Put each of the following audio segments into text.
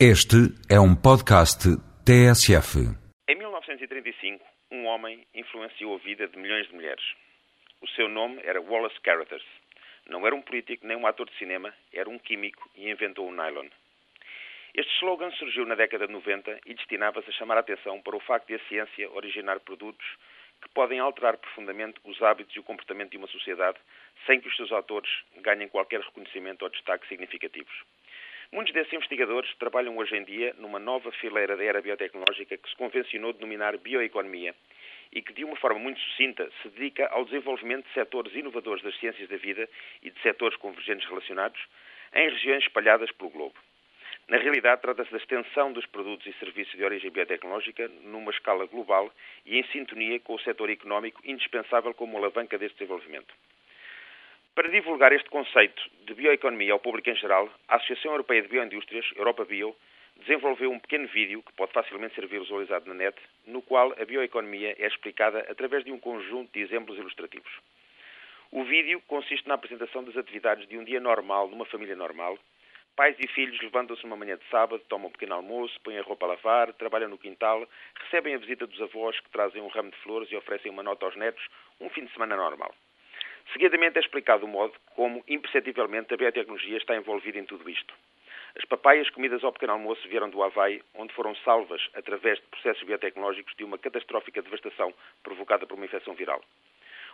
Este é um podcast TSF. Em 1935, um homem influenciou a vida de milhões de mulheres. O seu nome era Wallace Carothers. Não era um político nem um ator de cinema, era um químico e inventou o nylon. Este slogan surgiu na década de 90 e destinava-se a chamar a atenção para o facto de a ciência originar produtos que podem alterar profundamente os hábitos e o comportamento de uma sociedade sem que os seus autores ganhem qualquer reconhecimento ou destaque significativos. Muitos desses investigadores trabalham hoje em dia numa nova fileira da era biotecnológica que se convencionou denominar bioeconomia e que, de uma forma muito sucinta, se dedica ao desenvolvimento de setores inovadores das ciências da vida e de setores convergentes relacionados em regiões espalhadas pelo globo. Na realidade, trata-se da extensão dos produtos e serviços de origem biotecnológica numa escala global e em sintonia com o setor económico indispensável como alavanca deste desenvolvimento. Para divulgar este conceito de bioeconomia ao público em geral, a Associação Europeia de Bioindústrias, Europa Bio, desenvolveu um pequeno vídeo que pode facilmente ser visualizado na net, no qual a bioeconomia é explicada através de um conjunto de exemplos ilustrativos. O vídeo consiste na apresentação das atividades de um dia normal numa família normal. Pais e filhos levantam-se numa manhã de sábado, tomam um pequeno almoço, põem a roupa a lavar, trabalham no quintal, recebem a visita dos avós que trazem um ramo de flores e oferecem uma nota aos netos, um fim de semana normal. Seguidamente é explicado o modo como, imperceptivelmente, a biotecnologia está envolvida em tudo isto. As papaias comidas ao pequeno almoço vieram do Havaí, onde foram salvas, através de processos biotecnológicos, de uma catastrófica devastação provocada por uma infecção viral.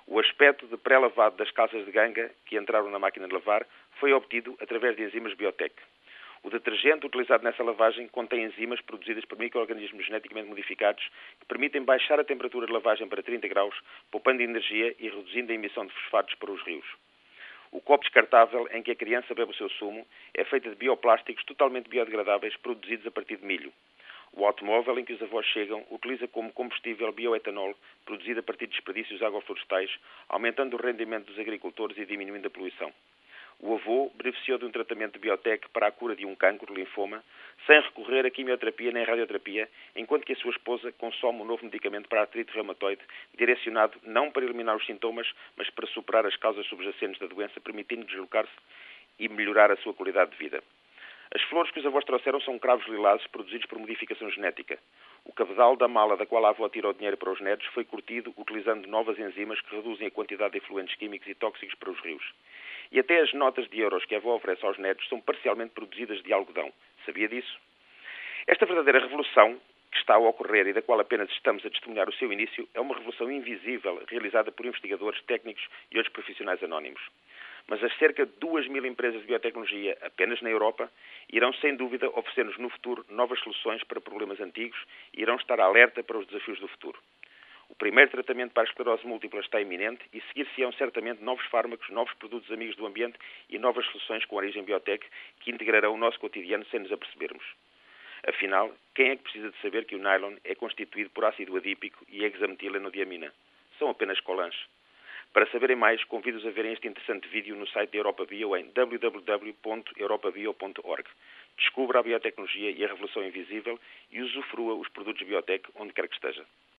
O aspecto de pré-lavado das calças de ganga que entraram na máquina de lavar foi obtido através de enzimas biotec. O detergente utilizado nessa lavagem contém enzimas produzidas por micro-organismos geneticamente modificados que permitem baixar a temperatura de lavagem para 30 graus, poupando energia e reduzindo a emissão de fosfatos para os rios. O copo descartável em que a criança bebe o seu sumo é feito de bioplásticos totalmente biodegradáveis produzidos a partir de milho. O automóvel em que os avós chegam utiliza como combustível bioetanol produzido a partir de desperdícios agroflorestais, aumentando o rendimento dos agricultores e diminuindo a poluição. O avô beneficiou de um tratamento de biotec para a cura de um cancro, linfoma, sem recorrer a quimioterapia nem radioterapia, enquanto que a sua esposa consome um novo medicamento para a artrite reumatoide, direcionado não para eliminar os sintomas, mas para superar as causas subjacentes da doença, permitindo deslocar-se e melhorar a sua qualidade de vida. As flores que os avós trouxeram são cravos lilazes produzidos por modificação genética. O cabedal da mala da qual a avó tirou dinheiro para os netos foi curtido utilizando novas enzimas que reduzem a quantidade de efluentes químicos e tóxicos para os rios. E até as notas de euros que a avó oferece aos netos são parcialmente produzidas de algodão. Sabia disso? Esta verdadeira revolução que está a ocorrer e da qual apenas estamos a testemunhar o seu início é uma revolução invisível realizada por investigadores, técnicos e outros profissionais anónimos. Mas as cerca de 2 mil empresas de biotecnologia apenas na Europa irão sem dúvida oferecer-nos no futuro novas soluções para problemas antigos e irão estar alerta para os desafios do futuro. O primeiro tratamento para a esclerose múltipla está iminente e seguir-se-ão certamente novos fármacos, novos produtos amigos do ambiente e novas soluções com origem biotec que integrarão o nosso cotidiano sem nos apercebermos. Afinal, quem é que precisa de saber que o nylon é constituído por ácido adípico e hexametilenodiamina? São apenas colãs. Para saberem mais, convido-os a verem este interessante vídeo no site da Europa Bio em www.europabio.org. Descubra a biotecnologia e a revolução invisível e usufrua os produtos biotec onde quer que esteja.